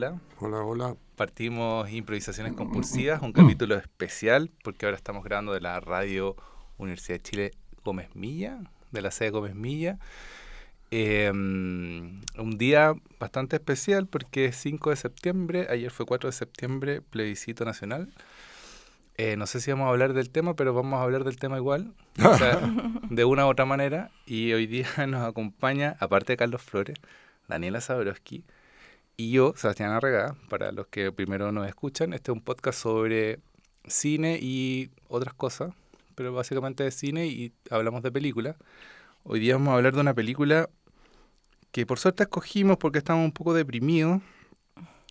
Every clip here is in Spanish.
hola. Hola, hola. Partimos Improvisaciones Compulsivas, un capítulo especial, porque ahora estamos grabando de la radio Universidad de Chile Gómez Milla, de la sede Gómez Milla. Eh, un día bastante especial porque es 5 de septiembre, ayer fue 4 de septiembre, plebiscito nacional. Eh, no sé si vamos a hablar del tema, pero vamos a hablar del tema igual, o sea, de una u otra manera. Y hoy día nos acompaña, aparte de Carlos Flores, Daniela Sabrowski y yo, Sebastián Arregada, para los que primero nos escuchan. Este es un podcast sobre cine y otras cosas, pero básicamente de cine y hablamos de películas. Hoy día vamos a hablar de una película que por suerte escogimos porque estábamos un poco deprimidos.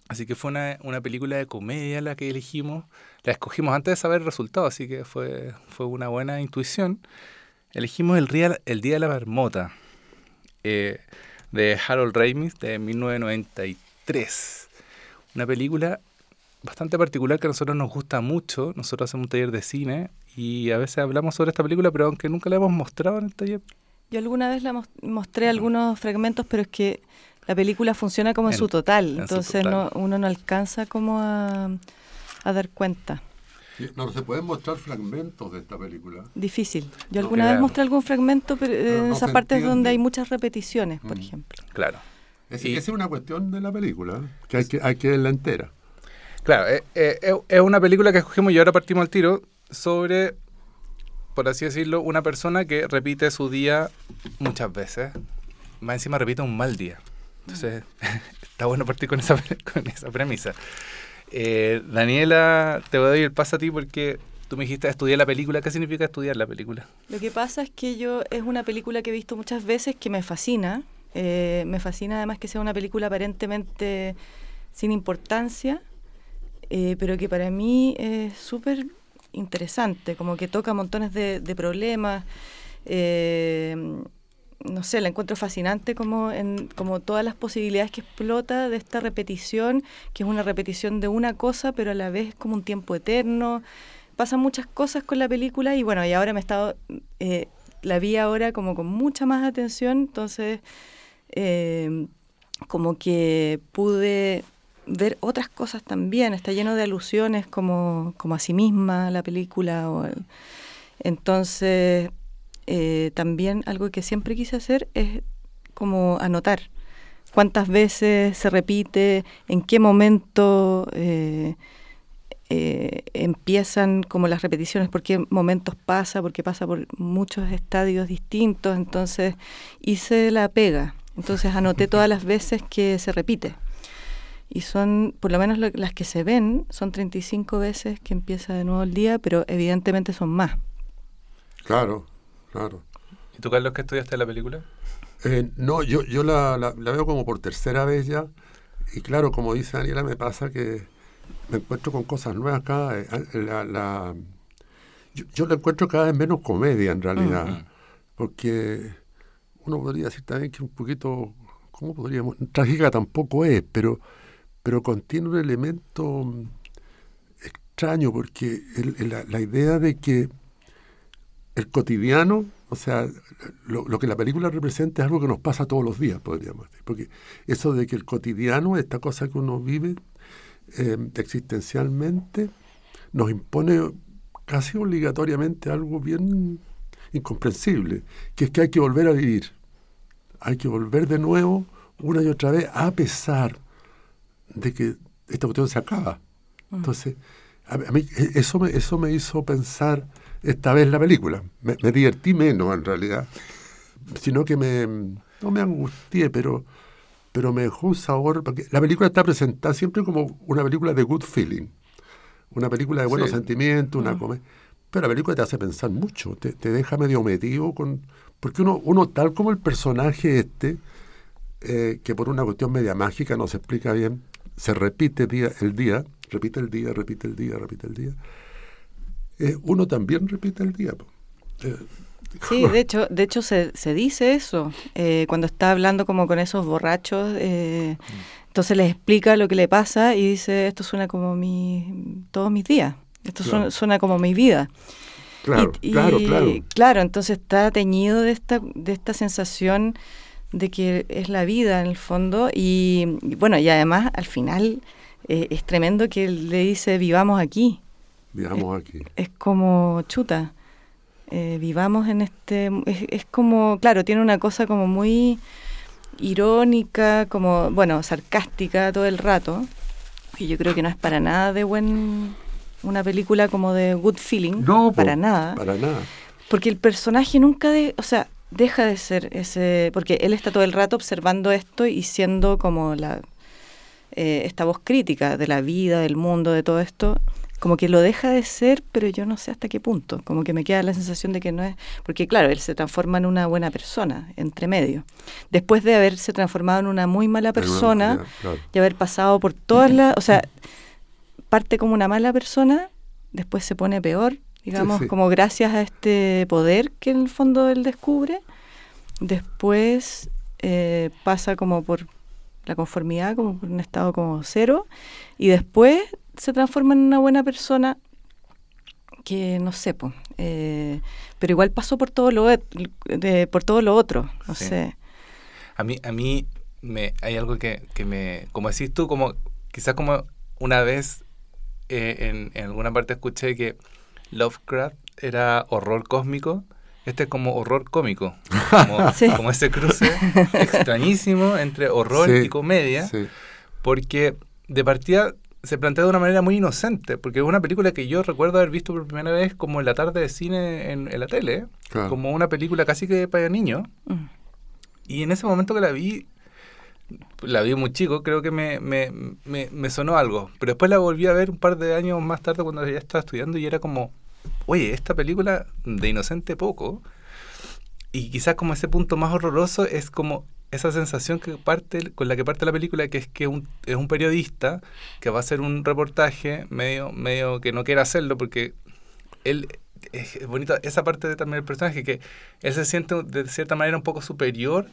Así que fue una, una, película de comedia la que elegimos. La escogimos antes de saber el resultado, así que fue, fue una buena intuición. Elegimos El, Día, el Día de la Marmota, eh, de Harold Ramis, de 1993. Una película bastante particular que a nosotros nos gusta mucho. Nosotros hacemos un taller de cine y a veces hablamos sobre esta película, pero aunque nunca la hemos mostrado en el taller, yo alguna vez la mostré algunos fragmentos, pero es que la película funciona como en, su total, entonces No, uno no alcanza como a, dar cuenta. no se pueden mostrar fragmentos de esta película. Difícil. Yo alguna vez mostré algún fragmento, pero, en esas partes donde hay muchas repeticiones, por mm. ejemplo. Claro. Es, esa es una cuestión de la película, que hay que, hay que verla entera. Claro, eh, eh, es una película que escogimos y ahora partimos al tiro sobre por así decirlo, una persona que repite su día muchas veces. Más encima repite un mal día. Entonces, está bueno partir con esa, con esa premisa. Eh, Daniela, te voy a dar el paso a ti porque tú me dijiste estudiar la película. ¿Qué significa estudiar la película? Lo que pasa es que yo es una película que he visto muchas veces que me fascina. Eh, me fascina además que sea una película aparentemente sin importancia, eh, pero que para mí es súper interesante, como que toca montones de, problemas. Eh, no sé, la encuentro fascinante como, en, como todas las posibilidades que explota de esta repetición, que es una repetición de una cosa, pero a la vez como un tiempo eterno. Pasan muchas cosas con la película y bueno, y ahora me he estado, eh, la vi ahora como con mucha más atención, entonces eh, como que pude ver otras cosas también, está lleno de alusiones como, como a sí misma la película. O entonces, eh, también algo que siempre quise hacer es como anotar cuántas veces se repite, en qué momento eh, eh, empiezan como las repeticiones, por qué momentos pasa, porque pasa por muchos estadios distintos. Entonces hice la pega, entonces anoté todas las veces que se repite y son, por lo menos las que se ven, son 35 veces que empieza de nuevo el día, pero evidentemente son más. Claro, claro. ¿Y tú, Carlos, qué estudiaste la película? Eh, no, yo, yo la, la, veo como por tercera vez ya, y claro, como dice Daniela, me pasa que me encuentro con cosas nuevas cada vez. La, la, yo, la encuentro cada vez menos comedia, en realidad, porque uno podría decir también que un poquito, ¿cómo podríamos? Trágica tampoco es, pero pero contiene un elemento mm, extraño porque la, idea de que el cotidiano, o sea, lo, que la película representa es algo que nos pasa todos los días, podríamos decir. Porque eso de que el cotidiano, esta cosa que uno vive em, existencialmente, nos impone casi obligatoriamente algo bien incomprensible, que es que hay que volver a vivir. Hay que volver de nuevo una y otra vez, a pesar de que esta cuestión se acaba. Mm. Entonces, a, mí e, eso me, eso me hizo pensar esta vez la película. Me, divertí menos en realidad, sino que me, no me angustié, pero, pero me dejó un sabor, porque la película está presentada siempre como una película de good feeling, una película de buenos sentimientos, una mm. Pero la película te hace pensar mucho, te, te deja medio metido con... Porque uno, uno, tal como el personaje este, eh, que por una cuestión media mágica no se explica bien, se repite día, el día, repite el día, repite el día, repite el día, eh, uno también repite el día. Eh, sí, de hecho, de hecho se, se dice eso, eh, cuando está hablando como con esos borrachos, entonces les explica lo que le pasa y dice, esto suena como mi, todos mis días, esto suena, como mi vida. Claro, claro, claro. Claro, entonces está teñido de esta, de esta sensación de que es la vida en el fondo y, y bueno, y además al final eh, es tremendo que le dice vivamos aquí. Vivamos aquí. Es como chuta. eh, vivamos en este... Es, es como, claro, tiene una cosa como muy irónica, como, bueno, sarcástica todo el rato, que yo creo que no es para nada de buen... Una película como de good feeling, No, po, para nada. Para nada. Porque el personaje nunca, de, o sea, deja de ser ese, porque él está todo el rato observando esto y siendo como la eh, esta voz crítica de la vida, del mundo, de todo esto, como que lo deja de ser, pero yo no sé hasta qué punto, como que me queda la sensación de que no es, porque claro, él se transforma en una buena persona, entre medio, después de haberse transformado en una muy mala persona claro. y haber pasado por todas las, o sea, parte como una mala persona, después se pone peor, digamos, sí. como gracias a este poder que en el fondo él descubre, después eh, pasa como por la conformidad, como por un estado como cero, y después se transforma en una buena persona que no sé, po, eh, pero igual pasó por todo lo de- por todo lo otro, no Sí. sé. A mí, a mí me, hay algo que, que me, como decís tú, como quizás como una vez eh, en, en alguna parte escuché que Lovecraft era horror cósmico, este es como horror cómico, como, Sí. como ese cruce extrañísimo entre horror Sí, y comedia, Sí. porque de partida se plantea de una manera muy inocente, porque es una película que yo recuerdo haber visto por primera vez como en la tarde de cine en, en la tele, Claro. como una película casi que para niños. Mm. Y en ese momento que la vi, la vi muy chico, creo que me, me, me, me sonó algo. Pero después la volví a ver un par de años más tarde cuando ya estaba estudiando y era como, oye, esta película de inocente poco. Y quizás como ese punto más horroroso es como esa sensación que parte con la que parte la película, que es que un, es un periodista que va a hacer un reportaje medio, medio que no quiere hacerlo porque él es bonito esa parte de también del personaje que él se siente de cierta manera un poco superior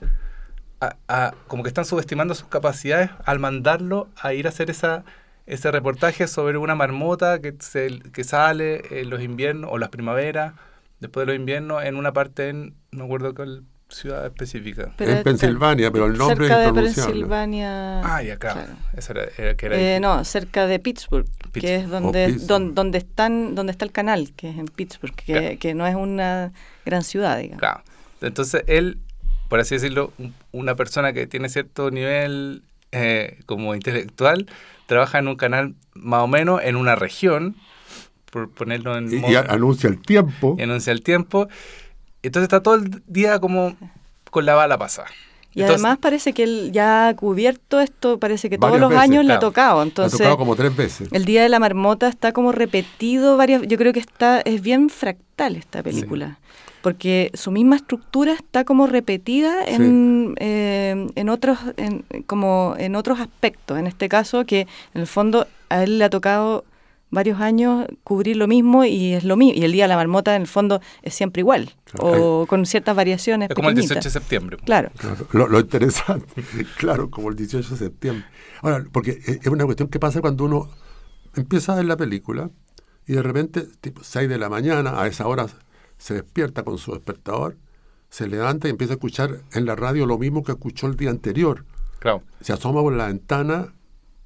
a, a- como que están subestimando sus capacidades al mandarlo a ir a hacer esa ese reportaje sobre una marmota que se, que sale en los inviernos o las primaveras después de los inviernos en una parte en no me acuerdo cuál ciudad específica Pero en Pensilvania, pero el nombre cerca es de. Pensilvania. ah y acá claro. esa era, era- que era Eh, no, cerca de Pittsburgh, que es donde, Oh, Pittsburgh. don- donde, están, donde está el canal, que es en Pittsburgh, que, Claro. que no es una gran ciudad, digamos. Claro. Entonces él, por así decirlo, un- una persona que tiene cierto nivel eh, como intelectual, trabaja en un canal más o menos en una región, por ponerlo en Y, modo- y a- anuncia el tiempo. y anuncia el tiempo. Entonces está todo el día como con la bala pasada. Y Entonces- además parece que él ya ha cubierto esto, parece que todos los veces, años le ha tocado. ha Entonces, tocado como tres veces. el Día de la Marmota está como repetido varias Yo creo que está es bien fractal esta película. Porque su misma estructura está como repetida en, eh, en otros en, como en otros aspectos. En este caso, que en el fondo a él le ha tocado varios años cubrir lo mismo y es lo mismo. Y el Día de la Marmota, en el fondo, es siempre igual. O con ciertas variaciones. es como el pequeñitas. 18 de septiembre. Claro. Claro, lo, lo interesante, claro, como el 18 de septiembre. Ahora, porque es es una cuestión que pasa cuando uno empieza a ver la película y de repente, tipo 6 de la mañana, a esa hora se despierta con su despertador, se levanta y empieza a escuchar en la radio lo mismo que escuchó el día anterior. Claro. Se asoma por la ventana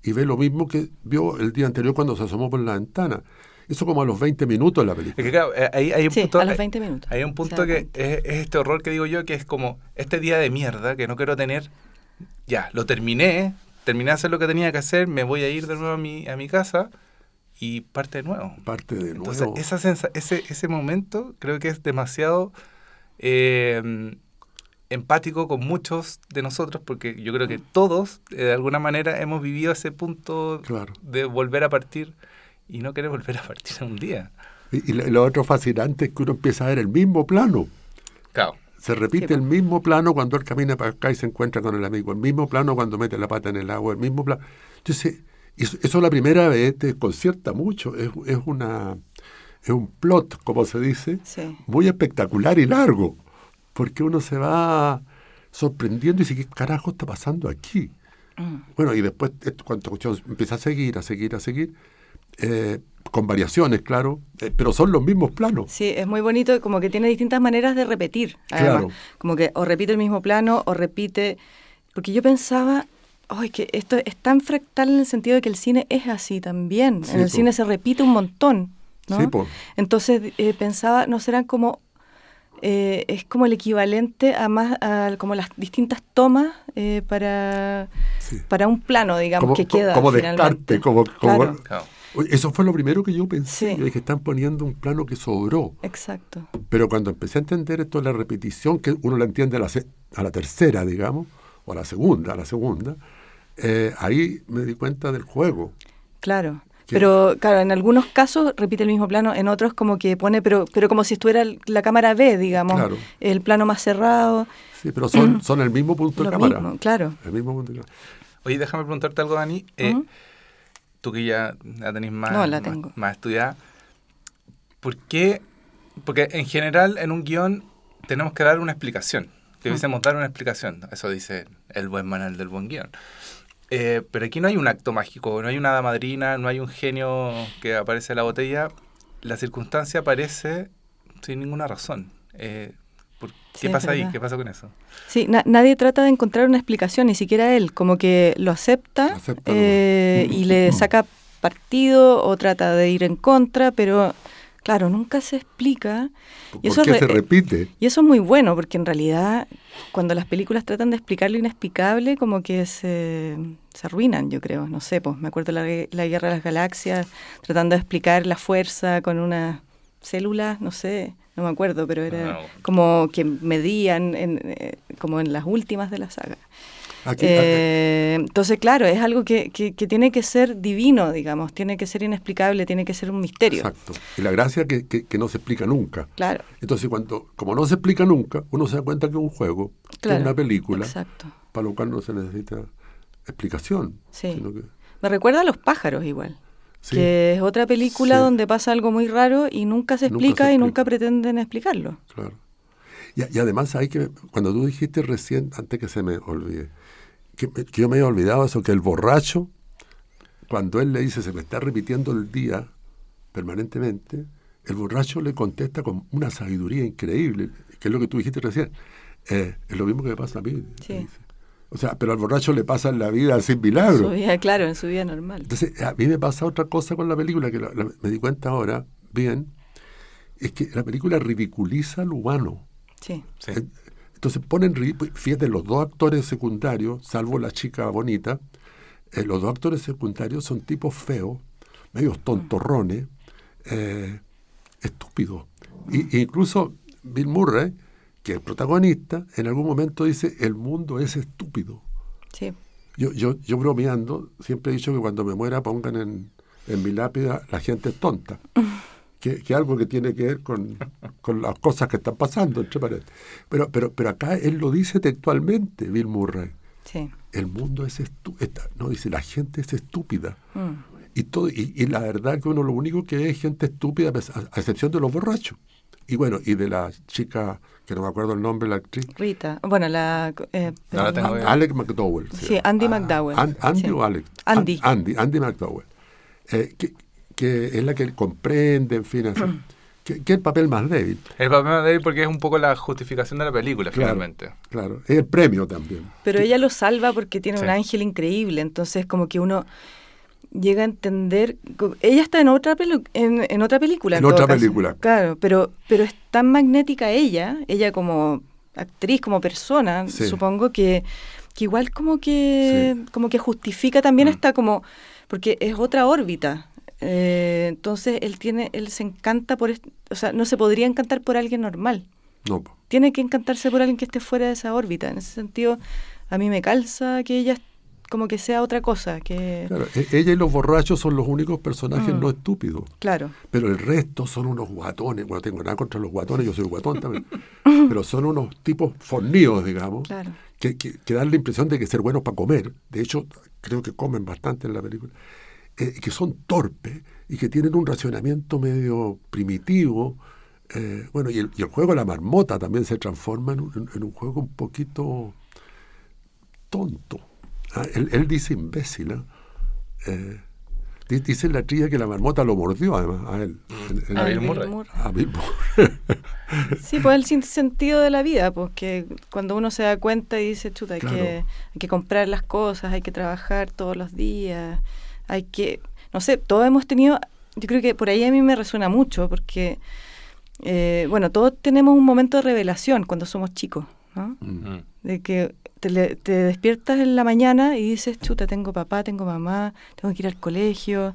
y ve lo mismo que vio el día anterior cuando se asomó por la ventana. Eso como a los 20 minutos de la Es película. que claro, eh, ahí hay un Sí, punto... a los hay- 20 minutos. Hay un punto que es, es este horror que digo yo, que es como este día de mierda que no quiero tener. Ya, lo terminé, terminé de hacer lo que tenía que hacer, me voy a ir de nuevo a mi, a mi casa y parte de nuevo. Parte de Entonces, nuevo. esa sensa- ese, ese momento creo que es demasiado eh, empático con muchos de nosotros, porque yo creo que todos, eh, de alguna manera, hemos vivido ese punto Claro. de volver a partir y no querer volver a partir un día. Y, y lo, lo otro fascinante es que uno empieza a ver el mismo plano. Claro. Se repite Sí, el mismo plano cuando él camina para acá y se encuentra con el amigo, el mismo plano cuando mete la pata en el agua, el mismo plano. Entonces, eso, eso la primera vez te desconcierta mucho, es, es, una, es un plot, como se dice, Sí. muy espectacular y largo, porque uno se va sorprendiendo y dice, ¿qué carajo está pasando aquí? Mm. Bueno, y después, cuando empieza a seguir, a seguir, a seguir, eh, con variaciones, claro, eh, pero son los mismos planos. Sí, es muy bonito, como que tiene distintas maneras de repetir. Además. Claro. Como que o repite el mismo plano o repite... Porque yo pensaba, ay, que esto es tan fractal en el sentido de que el cine es así también. Sí, en el po. cine se repite un montón. ¿no? Sí, po. Entonces eh, pensaba, no serán como... eh, es como el equivalente a más a como las distintas tomas eh, para, Sí. para un plano, digamos, Como, que queda. como finalmente. descarte, como, como- Claro, Eso fue lo primero que yo pensé. Sí. Yo dije, están poniendo un plano que sobró. exacto. Pero cuando empecé a entender esto de la repetición, que uno la entiende a la, se- a la tercera, digamos, o a la segunda, a la segunda, eh, ahí me di cuenta del juego. Claro. Que- Pero claro, en algunos casos repite el mismo plano, en otros como que pone, pero, pero como si estuviera la cámara B, digamos, Claro. el plano más cerrado. Sí, pero son, son el mismo punto de cámara. mismo, claro. El mismo punto de cámara. Oye, déjame preguntarte algo, Dani. Eh. Tú que ya la tenés más, No, la tengo. más estudiada. ¿Por qué? Porque en general en un guion tenemos que dar una explicación. Debiésemos dar una explicación. Eso dice el buen manual del buen guion. Eh, pero aquí no hay un acto mágico, no hay una hada madrina, no hay un genio que aparece en la botella. La circunstancia aparece sin ninguna razón. Eh, ¿por- Sí, ¿Qué pasa ahí? ¿Qué pasa con eso? Sí, na- nadie trata de encontrar una explicación, ni siquiera él, como que lo acepta, Lo acepta, eh, y le saca partido o trata de ir en contra, pero claro, nunca se explica. ¿Por Y eso qué re- se repite? Y eso es muy bueno, porque en realidad cuando las películas tratan de explicar lo inexplicable, como que se, se arruinan, yo creo. No sé, pues me acuerdo la, la Guerra de las Galaxias, tratando de explicar la fuerza con unas células, no sé, no me acuerdo, pero era No. como que medían en, eh, como en las últimas de la saga. Aquí, Eh, entonces, claro, es algo que, que, que tiene que ser divino, digamos, tiene que ser inexplicable, tiene que ser un misterio. Exacto. Y la gracia que, que- que no se explica nunca. Claro, Entonces, cuando, como no se explica nunca, uno se da cuenta que es un juego, que claro. es una película, Exacto. para lo cual no se necesita explicación. Sí. sino que- Me recuerda a Los pájaros igual. sí. que es otra película Sí. donde pasa algo muy raro y nunca se Nunca explica se y explica. nunca pretenden explicarlo. Claro. Y, y además hay que, cuando tú dijiste recién, antes que se me olvide, que, yo me había olvidado eso, que el borracho, cuando él le dice se me está repitiendo el día permanentemente, el borracho le contesta con una sabiduría increíble, que es lo que tú dijiste recién. Eh, es lo mismo que me pasa a mí. Sí. O sea, pero al borracho le pasa en la vida sin milagro. Su vida, claro, en su vida normal. Entonces, a mí me pasa otra cosa con la película, que la- la- me di cuenta ahora, bien, es que la película ridiculiza lo humano. Sí, Sí. En- Entonces ponen ridículo, fíjate, los dos actores secundarios, salvo la chica bonita, eh, los dos actores secundarios son tipos feos, medios tontorrones, eh, estúpidos. Y, e incluso Bill Murray, que es el protagonista, en algún momento dice, el mundo es estúpido. sí, Yo, yo, yo bromeando, siempre he dicho que cuando me muera pongan en, en mi lápida la gente es tonta. Que, que algo que tiene que ver con, con las cosas que están pasando, entre paréntesis. Pero, pero, pero acá él lo dice textualmente, Bill Murray. sí. El mundo es estúpido. No, dice, la gente es estúpida. Mm. Y, todo, y, y la verdad que uno lo único que es gente estúpida, a, a excepción de los borrachos. Y bueno, y de la chica, que no me acuerdo el nombre, la actriz. Rita, bueno, la... eh, No la pero- tengo. Alec McDowell. Sí. Andy McDowell. An- Andy sí. o Alex. Andy. An- Andy, Andy McDowell. Eh, que, que es la que comprende, en fin, así. que, que es el papel más débil. El papel de él porque es un poco la justificación de la película, Claro. finalmente. Claro, es el premio también. Pero ella lo salva porque tiene Sí. un ángel increíble, entonces como que uno llega a entender... Ella está en otra, pelu- en, en otra película. En todo otra caso. película. Claro, pero, pero es tan magnética ella, ella como actriz, como persona, Sí. supongo que, que igual como que, como que justifica también Mm. esta como... Porque es otra órbita. Eh, entonces él tiene, él se encanta por, o sea, no se podría encantar por alguien normal No, tiene que encantarse por alguien que esté fuera de esa órbita. En ese sentido, a mí me calza que ella como que sea otra cosa, que Claro, e- ella y los borrachos son los únicos personajes Mm. no estúpidos. claro, Pero el resto son unos guatones. Bueno, tengo nada contra los guatones, yo soy guatón también. pero son unos tipos fornidos, digamos, claro. que, que, que dan la impresión de que ser buenos para comer. De hecho, creo que comen bastante en la película. Eh, que son torpes y que tienen un racionamiento medio primitivo. eh, bueno, y el, y el juego de la marmota también se transforma en un, en un juego un poquito tonto. Ah, él, él dice imbécil. ¿ah? Eh, Dice la trilla que la marmota lo mordió además a él. En, a, Bill Murray. a Bill Murray. Sí, pues el sentido de la vida, pues que cuando uno se da cuenta y dice, chuta, hay, que, hay que comprar las cosas, hay que trabajar todos los días, hay que, no sé, todos hemos tenido, yo creo que por ahí a mí me resuena mucho, porque, eh, bueno, todos tenemos un momento de revelación cuando somos chicos, ¿no? Mm. De que te, te, despiertas en la mañana y dices, chuta, tengo papá, tengo mamá, tengo que ir al colegio.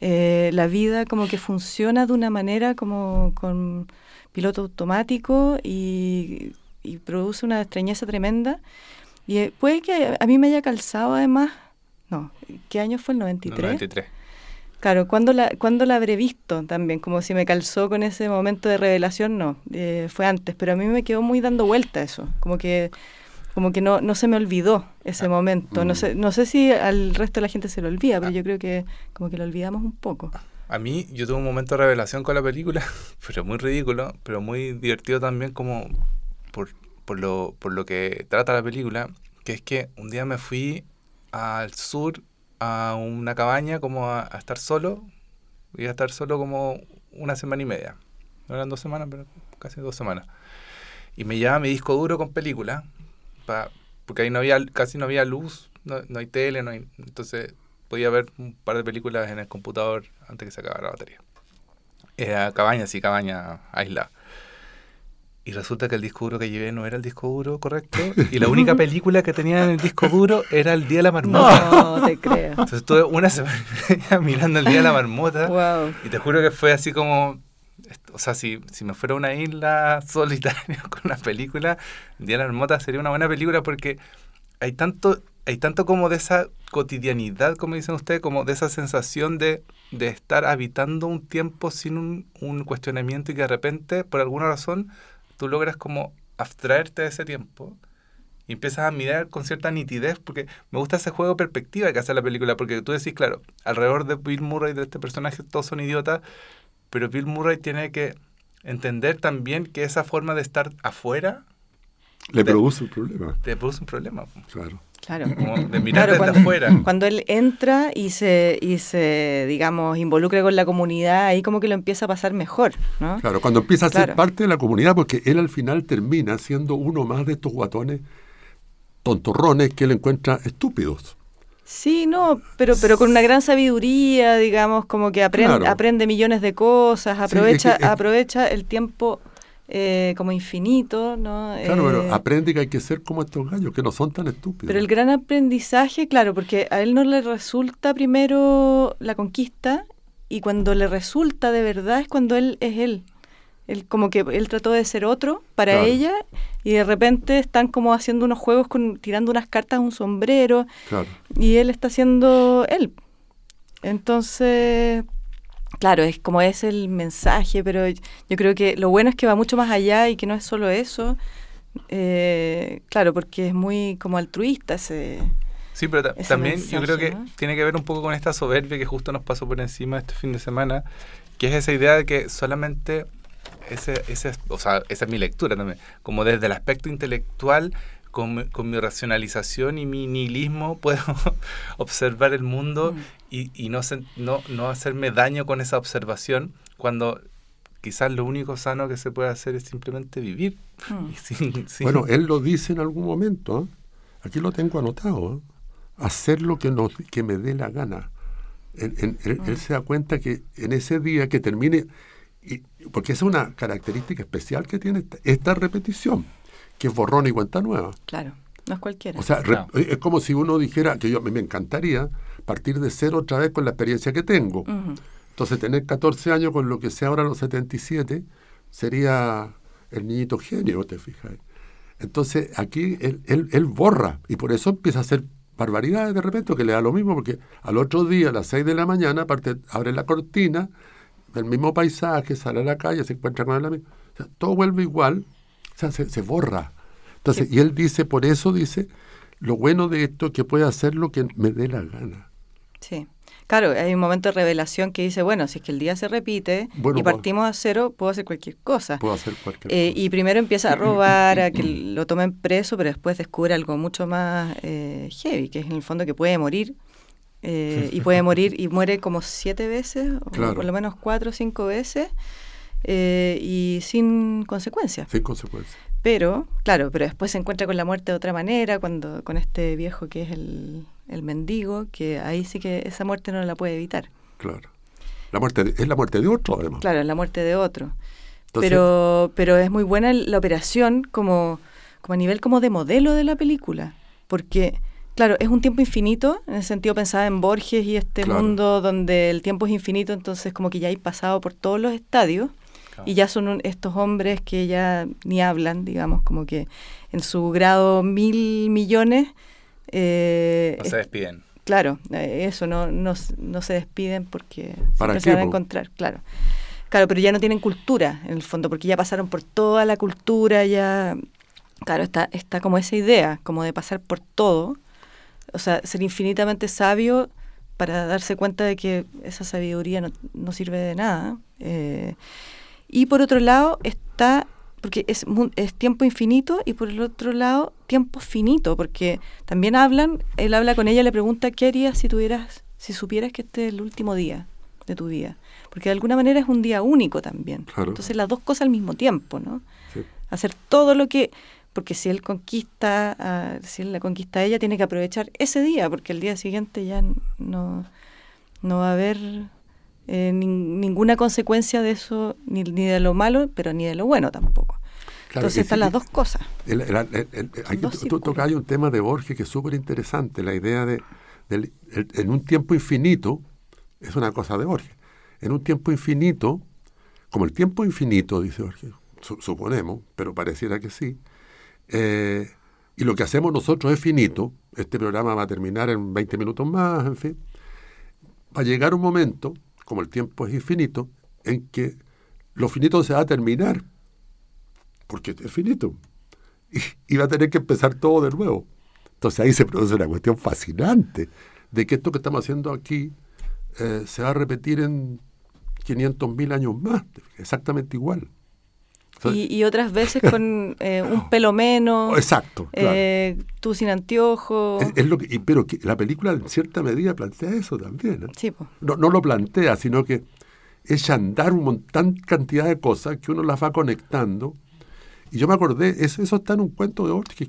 Eh, la vida como que funciona de una manera como con piloto automático y, produce una extrañeza tremenda. Y eh, puede que a mí me haya calzado además, no, ¿qué año fue el 93? 93. Claro, ¿cuándo la, cuando la habré visto también? Como si me calzó con ese momento de revelación, no, eh, fue antes, pero a mí me quedó muy dando vuelta eso, como que como que no, no se me olvidó ese ah, momento. No, mm. sé, no sé si al resto de la gente se lo olvida, pero ah. yo creo que como que lo olvidamos un poco. A mí, yo tuve un momento de revelación con la película, pero muy ridículo, pero muy divertido también como por, por, lo, por lo que trata la película, que es que un día me fui al sur a una cabaña como a, estar solo, iba a estar solo como una semana y media. No eran dos semanas, pero casi dos semanas. Y me llevaba mi disco duro con película, porque ahí no había, casi no había luz, no, no hay tele, no hay, entonces podía ver un par de películas en el computador antes que se acabara la batería. Era cabaña, sí, cabaña aislada. Y resulta que el disco duro que llevé no era el disco duro correcto. Y la única película que tenía en el disco duro era El Día de la Marmota. No, te creo. Entonces estuve una semana mirando El Día de la Marmota. Y te juro que fue así como o sea, si, si me fuera a una isla solitaria con una película, Diana Hermota sería una buena película porque hay tanto, hay tanto como de esa cotidianidad, como dicen ustedes, como de esa sensación de, de estar habitando un tiempo sin un, un, cuestionamiento y que de repente, por alguna razón, tú logras como abstraerte de ese tiempo y empiezas a mirar con cierta nitidez, porque me gusta ese juego de perspectiva que hace la película, porque tú decís, claro, alrededor de Bill Murray, de este personaje, todos son idiotas, pero Bill Murray tiene que entender también que esa forma de estar afuera le produce un problema. Le produce un problema. Claro. Claro. de mirar desde afuera. Cuando él entra y se, y se, digamos, involucra con la comunidad, ahí como que lo empieza a pasar mejor, ¿no? Claro, cuando empieza a ser parte de la comunidad, porque él al final termina siendo uno más de estos guatones tontorrones que él encuentra estúpidos. Sí, no, pero, pero con una gran sabiduría, digamos, como que aprende, aprende millones de cosas, aprovecha, aprovecha el tiempo eh, como infinito, ¿no? Claro, pero eh, aprende que hay que ser como estos gallos, que no son tan estúpidos. Pero el gran aprendizaje, claro, porque a él no le resulta primero la conquista y cuando le resulta de verdad es cuando él es él. Él, como que él trató de ser otro para ella y de repente están como haciendo unos juegos con tirando unas cartas a un sombrero y él está haciendo él. Entonces, claro, es como es el mensaje, pero yo creo que lo bueno es que va mucho más allá y que no es solo eso. Eh, claro, porque es muy como altruista ese... Sí, pero también yo creo que tiene que ver un poco con esta soberbia que justo nos pasó por encima este fin de semana, que es esa idea de que solamente ese, ese, o sea, esa es mi lectura también. Como desde el aspecto intelectual, con, con mi racionalización y mi nihilismo, puedo observar el mundo mm. y, y no, no, no hacerme daño con esa observación cuando quizás lo único sano que se puede hacer es simplemente vivir. Mm. Bueno, él lo dice en algún momento, ¿eh? aquí lo tengo anotado, ¿eh? hacer lo que, nos, que me dé la gana. él, mm. se da cuenta que en ese día que termine, porque es una característica especial que tiene esta, repetición, que es borrón y cuenta nueva. Claro, no es cualquiera. O sea, es como si uno dijera que yo me encantaría partir de cero otra vez con la experiencia que tengo. Entonces, tener 14 años con lo que sea ahora los 77 sería el niñito genio, te fijas. Entonces, aquí él, él, borra y por eso empieza a hacer barbaridades de repente, que le da lo mismo, porque al otro día, a las 6 de la mañana, aparte, abre la cortina el mismo paisaje, sale a la calle, se encuentra con el amigo. todo vuelve igual, o sea, se, borra. Entonces, y él dice, por eso dice, lo bueno de esto es que puede hacer lo que me dé la gana. Sí. Claro, hay un momento de revelación que dice, bueno, si es que el día se repite y partimos a cero, puedo hacer cualquier cosa. Puedo hacer cualquier eh, Y primero empieza a robar, a que lo tomen preso, pero después descubre algo mucho más eh, heavy, que es en el fondo que puede morir eh, y puede morir, y muere como siete veces, o por lo menos cuatro o cinco veces, eh, y sin consecuencias. Sin consecuencias. Pero, claro, pero después se encuentra con la muerte de otra manera, cuando con este viejo que es el, el mendigo, que ahí sí que esa muerte no la puede evitar. Claro. La muerte de- es la muerte de otro, además. Claro, es la muerte de otro. Entonces- pero, pero es muy buena la operación como, como a nivel como de modelo de la película. Porque, claro, es un tiempo infinito, en el sentido pensaba en Borges y este Claro. mundo donde el tiempo es infinito, entonces como que ya hay pasado por todos los estadios. Y ya son un- estos hombres que ya ni hablan, digamos, como que en su grado mil millones. eh, No se despiden. Claro, eh, eso, no, no, no se despiden porque ¿Para siempre qué, se van a po? encontrar, claro. Claro, pero ya no tienen cultura, en el fondo, porque ya pasaron por toda la cultura, ya... Claro, está, está como esa idea, como de pasar por todo. O sea, ser infinitamente sabio para darse cuenta de que esa sabiduría no, no sirve de nada. Eh, y por otro lado está, porque es, es tiempo infinito, y por el otro lado tiempo finito, porque también hablan, él habla con ella, le pregunta qué harías si tuvieras, si supieras que este es el último día de tu vida. Porque de alguna manera es un día único también. Claro. Entonces las dos cosas al mismo tiempo, ¿no? Sí. Hacer todo lo que... Porque si él conquista, a- si él la conquista a ella, tiene que aprovechar ese día, porque el día siguiente ya no, no va a haber eh, nin- ninguna consecuencia de eso, ni, ni de lo malo, pero ni de lo bueno tampoco. Claro, Entonces están sí, las dos cosas. El- el- aquí tú- tú ahí un tema de Borges que es súper interesante, la idea de, del- en un tiempo infinito, es una cosa de Borges, en un tiempo infinito, como el tiempo infinito, dice Borges, su- suponemos, pero pareciera que sí, eh, y lo que hacemos nosotros es finito, este programa va a terminar en 20 minutos más, en fin, va a llegar un momento, como el tiempo es infinito, en que lo finito se va a terminar, porque es finito y, va a tener que empezar todo de nuevo. Entonces ahí se produce una cuestión fascinante de que esto que estamos haciendo aquí eh, se va a repetir en 500.000 años más, exactamente igual. Y, y otras veces con eh, un pelo menos, exacto, claro. eh, tú sin anteojos. es, es lo que, y- pero que la película en cierta medida plantea eso también. ¿eh? Sí. No, no lo plantea, sino que a andar un montón, cantidad de cosas que uno las va conectando. Y yo me acordé, eso, eso está en un cuento de Borges,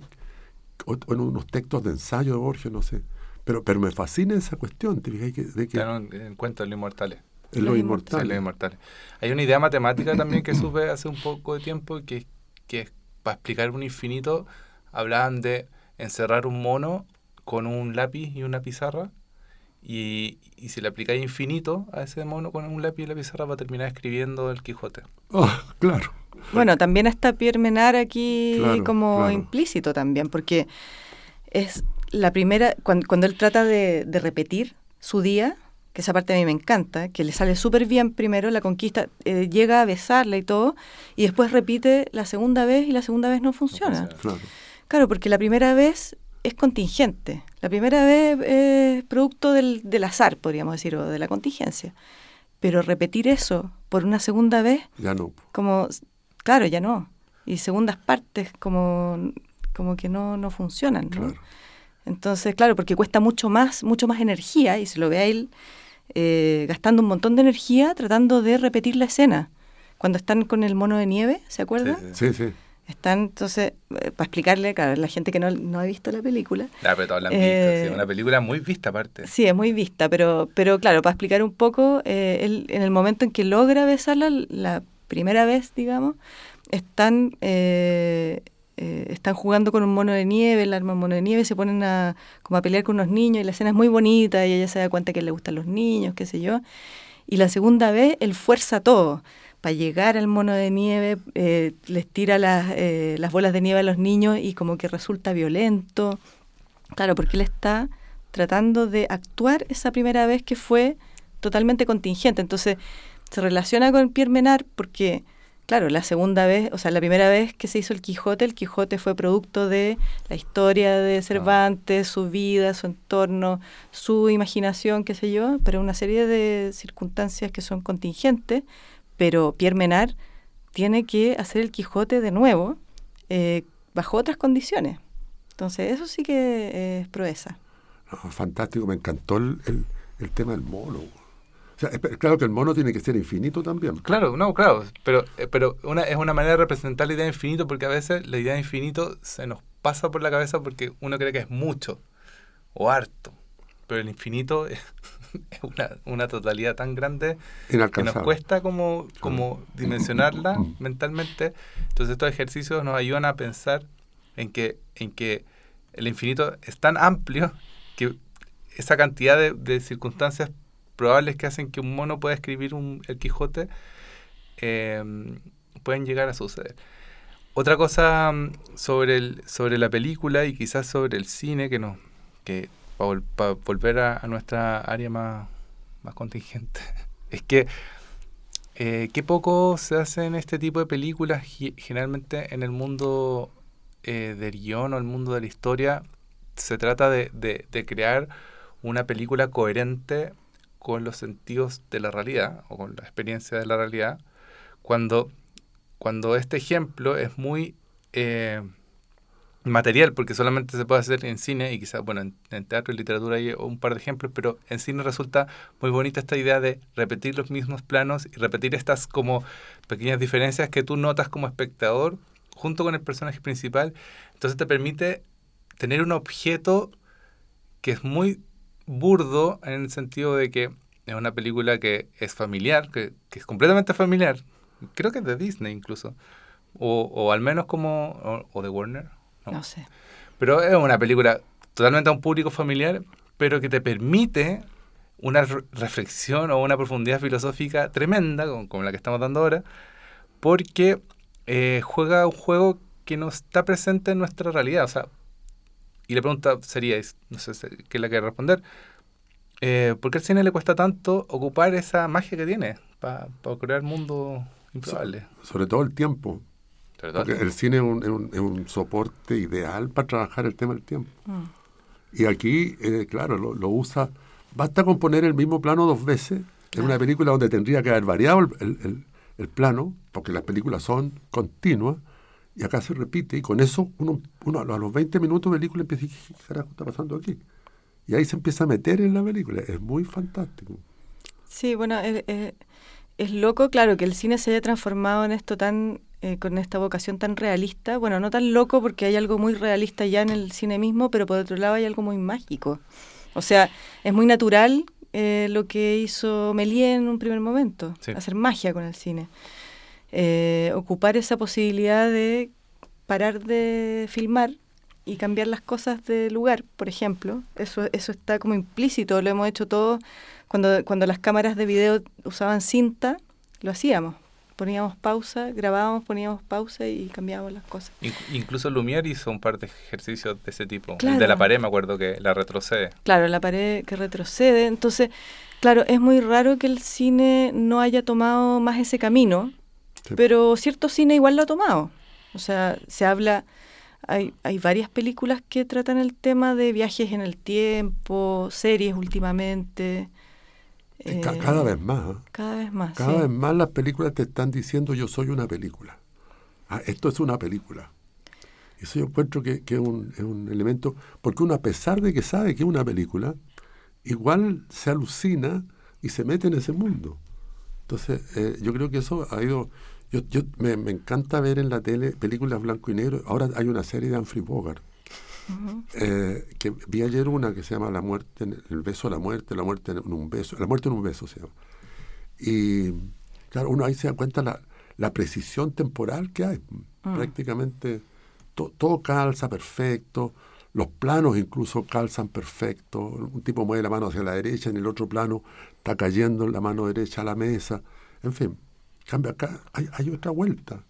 o, o en unos textos de ensayo de Borges, no sé. Pero, pero me fascina esa cuestión, ¿te fijas? Que, de que Está en en cuento de los inmortales. Es lo Los Sí, inmortal. los inmortales. Hay una idea matemática también que supe hace un poco de tiempo que, que es para explicar un infinito, hablaban de encerrar un mono con un lápiz y una pizarra y, y si le aplicáis infinito a ese mono con un lápiz y la pizarra va a terminar escribiendo el Quijote. Ah, claro. Bueno, también está Pierre Menard aquí Claro, como claro. implícito también, porque es la primera, cuando, cuando él trata de, de repetir su día, que esa parte a mí me encanta, que le sale súper bien primero la conquista, eh, llega a besarla y todo, y después repite la segunda vez y la segunda vez no funciona. Claro. Claro, porque la primera vez es contingente. La primera vez es producto del, del azar, podríamos decir, o de la contingencia. Pero repetir eso por una segunda vez, Ya no. como, claro, ya no. Y segundas partes como, como que no, no funcionan, ¿no? Claro. Entonces, claro, porque cuesta mucho más, mucho más energía, y se lo ve a él eh, gastando un montón de energía tratando de repetir la escena. Cuando están con el mono de nieve, ¿se acuerdan? Sí, Sí, sí. Están, entonces, eh, para explicarle, claro, a la gente que no, no ha visto la película, pero todos la han Eh, visto, sí, es una película muy vista aparte. sí, es muy vista, pero, pero claro, para explicar un poco, eh, él, en el momento en que logra besarla, la primera vez, digamos, están, eh, eh, están jugando con un mono de nieve, el arma mono de nieve, se ponen a, como a pelear con unos niños, y la escena es muy bonita, y ella se da cuenta que le gustan los niños, qué sé yo. Y la segunda vez, él fuerza todo. Para llegar al mono de nieve, eh, les tira las, eh, las bolas de nieve a los niños y como que resulta violento. Claro, porque él está tratando de actuar esa primera vez que fue totalmente contingente. Entonces, se relaciona con Pierre Menard porque, claro, la segunda vez, o sea, la primera vez que se hizo el Quijote, el Quijote fue producto de la historia de Cervantes, su vida, su entorno, su imaginación, qué sé yo, pero una serie de circunstancias que son contingentes, pero Pierre Menard tiene que hacer el Quijote de nuevo eh, bajo otras condiciones. Entonces, eso sí que es proeza. fantástico, me encantó el, el, tema del mono. Sea, claro que el mono tiene que ser infinito también. Claro, no, claro, pero, eh, pero una, es una manera de representar la idea de infinito porque a veces la idea de infinito se nos pasa por la cabeza porque uno cree que es mucho o harto, pero el infinito es, una, una, totalidad tan grande que nos cuesta como, como dimensionarla mentalmente. Entonces estos ejercicios nos ayudan a pensar en que, en que el infinito es tan amplio que esa cantidad de, circunstancias probables que hacen que un mono pueda escribir un, el Quijote em, pueden llegar a suceder. Otra cosa mm, sobre, el, sobre la película y quizás sobre el cine que nos que para volver a, nuestra área más, más contingente es que eh, qué poco se hace en este tipo de películas generalmente en el mundo eh, del guion o el mundo de la historia se trata de, de, crear una película coherente con los sentidos de la realidad o con la experiencia de la realidad, cuando, cuando este ejemplo es muy eh, material, porque solamente se puede hacer en cine y quizás, bueno, en, teatro y literatura hay un par de ejemplos, pero en cine resulta muy bonita esta idea de repetir los mismos planos y repetir estas como pequeñas diferencias que tú notas como espectador junto con el personaje principal. Entonces te permite tener un objeto que es muy burdo en el sentido de que es una película que es familiar, que, es completamente familiar. Creo que es de Disney incluso. O, al menos como... O, de Warner. No. sé. Pero es una película totalmente a un público familiar, pero que te permite una reflexión o una profundidad filosófica tremenda, como la que estamos dando ahora, porque eh, juega un juego que no está presente en nuestra realidad. O sea, y la pregunta sería, no sé qué la quiere responder, eh, ¿por qué al cine le cuesta tanto ocupar esa magia que tiene para crear mundo improbable? sobre todo el tiempo. Porque el cine es un, soporte ideal para trabajar el tema del tiempo. Mm. Y aquí, eh, claro, lo, usa. Basta con poner el mismo plano dos veces en una película donde tendría que haber variado el, el plano, porque las películas son continuas, y acá se repite, y con eso uno, uno a los 20 minutos de película empieza a decir, ¿qué carajo está pasando aquí? Y ahí se empieza a meter en la película, es muy fantástico. Sí, bueno, es, loco, claro, que el cine se haya transformado en esto tan, eh, con esta vocación tan realista, bueno, no tan loco porque hay algo muy realista ya en el cine mismo, pero por otro lado hay algo muy mágico. O sea, es muy natural eh, lo que hizo Méliès en un primer momento, hacer magia con el cine. Eh, ocupar esa posibilidad de parar de filmar y cambiar las cosas de lugar, por ejemplo. Eso, eso está como implícito, lo hemos hecho todos. Cuando, cuando las cámaras de video usaban cinta, lo hacíamos poníamos pausa, grabábamos, poníamos pausa y cambiábamos las cosas. incluso Lumière hizo un par de ejercicios de ese tipo. de la pared, me acuerdo que la retrocede. Claro, la pared que retrocede. Entonces, claro, es muy raro que el cine no haya tomado más ese camino, pero cierto cine igual lo ha tomado. O sea, se habla, hay, hay varias películas que tratan el tema de viajes en el tiempo, series últimamente. Eh, cada vez más. ¿eh? Cada vez más. Cada vez más las películas te están diciendo yo soy una película. Ah, esto es una película. Eso yo encuentro que, es, un, elemento, porque uno a pesar de que sabe que es una película, igual se alucina y se mete en ese mundo. Entonces, eh, yo creo que eso ha ido... Yo, yo me, me, encanta ver en la tele películas blanco y negro. Ahora hay una serie de Humphrey Bogart eh, que vi ayer una que se llama La muerte, el beso a la muerte, la muerte en un beso, la muerte en un beso se llama. Y claro, uno ahí se da cuenta la, la precisión temporal que hay. Mm. Prácticamente todo calza perfecto, los planos incluso calzan perfecto. Un tipo mueve la mano hacia la derecha, en el otro plano está cayendo la mano derecha a la mesa. En fin, cambia acá, hay, hay otra vuelta.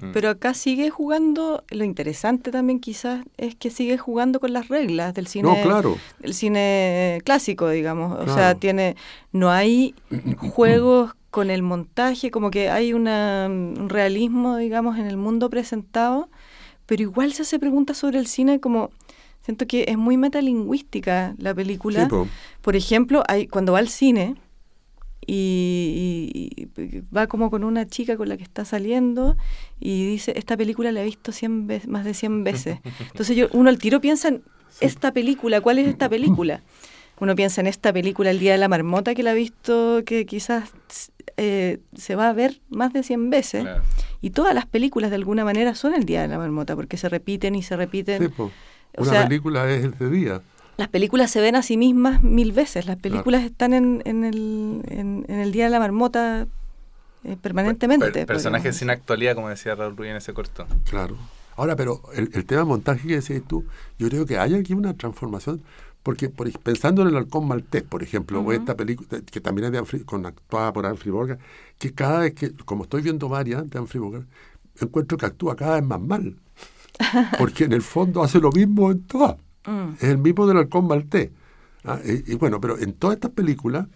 Mm. Pero acá sigue jugando, lo interesante también quizás es que sigue jugando con las reglas del cine, claro. del cine clásico, digamos. O sea, tiene, no hay juegos con el montaje, como que hay una, un realismo, digamos, en el mundo presentado, pero igual se hace preguntas sobre el cine como... Siento que es muy metalingüística la película. Por ejemplo, hay, cuando va al cine, y, va como con una chica con la que está saliendo y dice, esta película la he visto 100 veces, más de 100 veces. Entonces yo, uno al tiro piensa, esta película, ¿cuál es esta película? Uno piensa en esta película El Día de la Marmota que la ha visto, que quizás eh, se va a ver más de 100 veces. Y todas las películas de alguna manera son El Día de la Marmota, porque se repiten y se repiten. Sí, Una película es el de día. Las películas se ven a sí mismas mil veces. Las películas están en, en, el, en, el Día de la Marmota eh, permanentemente. personajes sin actualidad, como decía Raúl Ruiz en ese corto. Claro. Ahora, pero el, el tema montaje que decías tú, yo creo que hay aquí una transformación, porque por, pensando en el halcón maltés, por ejemplo, o esta película que también es de con, actuada por Humphrey Bogart, que cada vez que, como estoy viendo varias de Humphrey Bogart, encuentro que actúa cada vez más mal. Porque en el fondo hace lo mismo en todas. Mm. Es el mismo del halcón maltés. Ah, y, bueno, pero en todas estas películas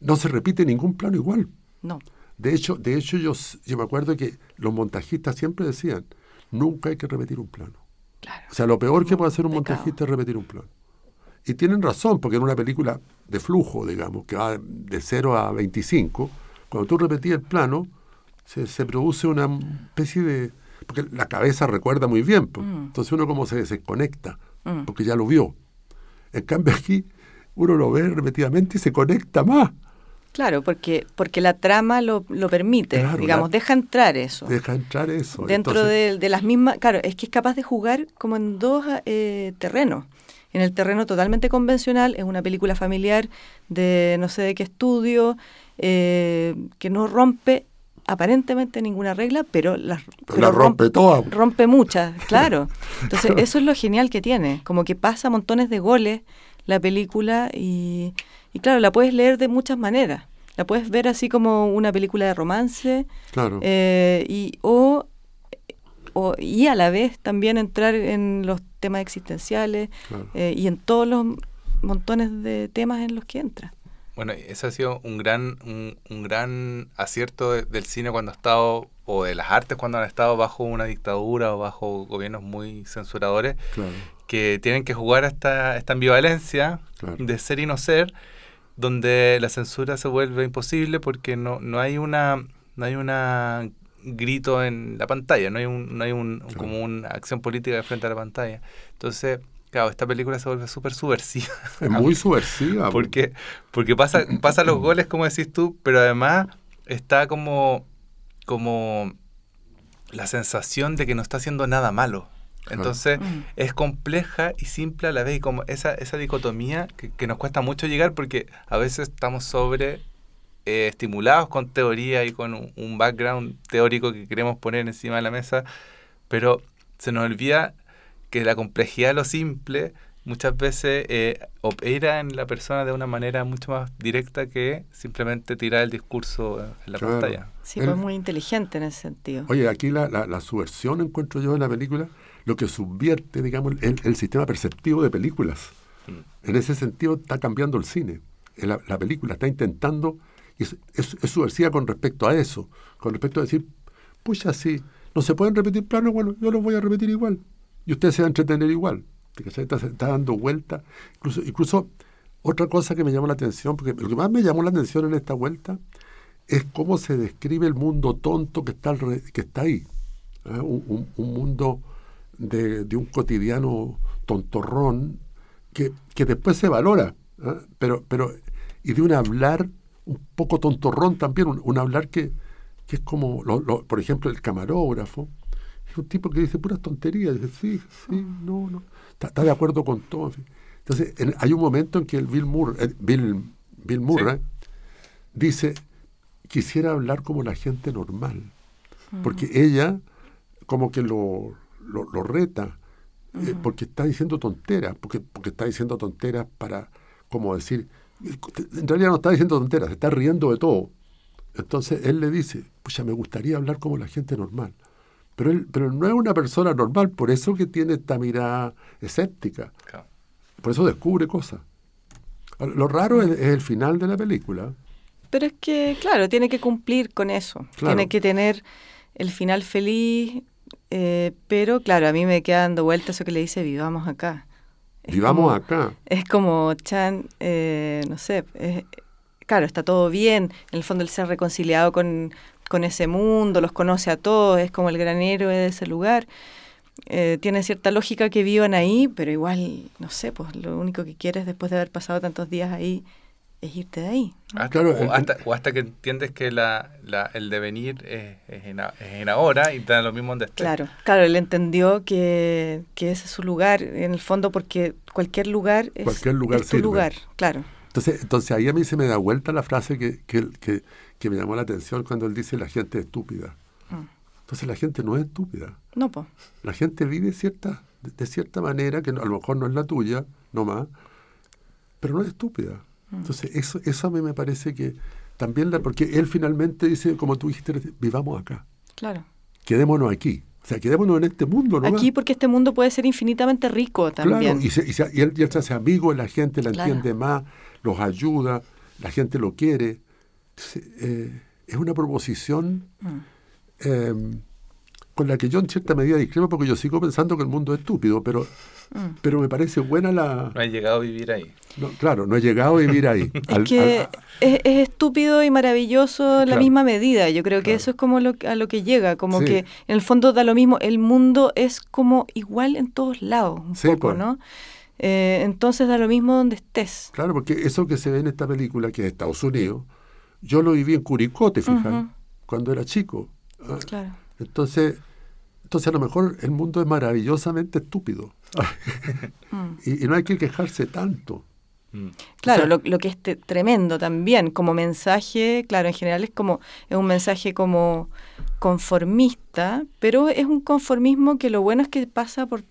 no se repite ningún plano igual. No. De hecho, de hecho yo, yo me acuerdo que los montajistas siempre decían, nunca hay que repetir un plano. O sea, lo peor que puede hacer un montajista es repetir un plano. Y tienen razón, porque en una película de flujo, digamos, que va de 0 a 25, cuando tú repetís el plano, se, se produce una especie de... Porque la cabeza recuerda muy bien, pues. mm. entonces uno como se desconecta, mm. porque ya lo vio. En cambio aquí uno lo ve repetidamente y se conecta más. Claro, porque, porque la trama lo, lo permite, digamos, deja entrar eso. Deja entrar eso. Dentro de, de, las mismas, claro, es que es capaz de jugar como en dos eh, terrenos en el terreno totalmente convencional, es una película familiar de no sé de qué estudio, eh, que no rompe aparentemente ninguna regla, pero las pero rompe, todas. Rompe muchas, claro. Entonces, eso es lo genial que tiene, como que pasa montones de goles la película y, y claro, la puedes leer de muchas maneras. La puedes ver así como una película de romance, claro. Eh, y, o y a la vez también entrar en los temas existenciales eh, y en todos los montones de temas en los que entra. Bueno, ese ha sido un gran, un, gran acierto del cine cuando ha estado, o de las artes cuando han estado bajo una dictadura o bajo gobiernos muy censuradores, que tienen que jugar esta, esta ambivalencia de ser y no ser, donde la censura se vuelve imposible porque no, no hay una no hay una grito en la pantalla, no hay, un, no hay un, como una acción política de frente a la pantalla. Entonces, claro, esta película se vuelve súper subversiva. Es muy subversiva. porque porque pasa, pasa los goles, como decís tú, pero además está como, como la sensación de que no está haciendo nada malo. Entonces mm. es compleja y simple a la vez, y como esa, esa dicotomía que, que, nos cuesta mucho llegar porque a veces estamos sobre eh, estimulados con teoría y con un, background teórico que queremos poner encima de la mesa, pero se nos olvida que la complejidad de lo simple muchas veces eh, opera en la persona de una manera mucho más directa que simplemente tirar el discurso en la pantalla. Sí, fue muy inteligente en ese sentido. Oye, aquí la, la, subversión encuentro yo en la película, lo que subvierte, digamos, el, sistema perceptivo de películas. Mm. En ese sentido está cambiando el cine. La, la película está intentando es, es, subversiva con respecto a eso, con respecto a decir, pues así, no se pueden repetir planos, bueno, yo los voy a repetir igual. Y usted se va a entretener igual. Está, está dando vuelta. Incluso, incluso otra cosa que me llamó la atención, porque lo que más me llamó la atención en esta vuelta es cómo se describe el mundo tonto que está, que está ahí. ¿eh? Un, mundo de, un cotidiano tontorrón que, que después se valora, ¿eh? pero, pero, y de un hablar un poco tontorrón también, un, hablar que, que, es como, por ejemplo, el camarógrafo, un tipo que dice puras tonterías, dice, sí, sí, no, no, está, de acuerdo con todo. Entonces, hay un momento en que el Bill Murray, eh, Bill, Bill Murray dice, quisiera hablar como la gente normal, porque ella como que lo, lo, reta, eh, porque está diciendo tonteras, porque, porque está diciendo tonteras para, como decir, en realidad no está diciendo tonteras, está riendo de todo. Entonces él le dice, pucha, me gustaría hablar como la gente normal. Pero él, pero no es una persona normal, por eso que tiene esta mirada escéptica. Por eso descubre cosas. Lo raro es, el final de la película. Pero es que, claro, tiene que cumplir con eso. Tiene que tener el final feliz, eh, pero claro, a mí me queda dando vueltas eso que le dice, vivamos acá. Vivamos acá. Es como Chan, eh, no sé, claro, está todo bien, en el fondo él se ha reconciliado con, ese mundo, los conoce a todos, es como el gran héroe de ese lugar. eh, tiene cierta lógica que vivan ahí, pero igual, no sé, pues lo único que quieres después de haber pasado tantos días ahí es irte de ahí. Hasta, Claro, o, el- hasta, o hasta que entiendes que la, la- el devenir es, es en, a- es en ahora y te da lo mismo donde estés. Claro, claro, él entendió que, que ese es su lugar, en el fondo, porque cualquier lugar es, Cualquier lugar es tu lugar, claro. Entonces, entonces ahí a mí se me da vuelta la frase que, que, que- que me llamó la atención cuando él dice la gente es estúpida. Mm. Entonces la gente no es estúpida. No, pues. La gente vive cierta, de, de cierta manera, que a lo mejor no es la tuya, no más, pero no es estúpida. Entonces eso, eso a mí me parece que también, la, porque él finalmente dice, como tú dijiste, vivamos acá, Claro. quedémonos aquí. O sea, quedémonos en este mundo, ¿no? Aquí porque este mundo puede ser infinitamente rico también. Claro, y, se- y se- y él, y él se hace amigo de la gente, la Claro. entiende más, los ayuda, la gente lo quiere. Eh, es una proposición Mm. eh, con la que yo en cierta medida discrepo porque yo sigo pensando que el mundo es estúpido, pero, Mm. pero me parece buena la... No has llegado a vivir ahí. no, claro, no he llegado a vivir ahí. Es que al- es, es estúpido y maravilloso en la misma medida. Yo creo que Claro. eso es como lo, a lo que llega, como Sí. que en el fondo da lo mismo. El mundo es como igual en todos lados, un Sí, poco, pues. ¿no? Eh, entonces da lo mismo donde estés. Claro, porque eso que se ve en esta película, que es Estados Unidos, yo lo viví en Curicó, te fijas, cuando era chico. Ah, Claro. Entonces, entonces a lo mejor el mundo es maravillosamente estúpido. Mm. y, y no hay que quejarse tanto. Mm. Claro, O sea- lo, lo que es te- tremendo también, como mensaje, claro, en general es como, es un mensaje como conformista, pero es un conformismo que lo bueno es que pasa por,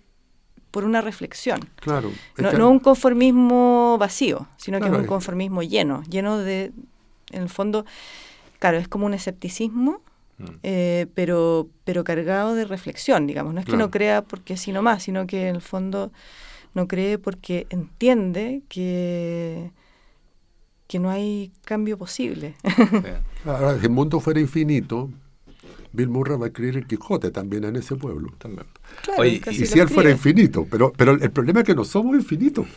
por una reflexión. Claro. No, que- no un conformismo vacío, sino que es un conformismo lleno, lleno de, en el fondo, claro, es como un escepticismo, Mm. eh, pero, pero cargado de reflexión, digamos. No es que no crea porque sí nomás, sino que en el fondo no cree porque entiende que, que no hay cambio posible. Ahora, si el mundo fuera infinito, Bill Murray va a escribir el Quijote también en ese pueblo. También. Claro, Oye, y si él fuera infinito, pero, pero el problema es que no somos infinitos.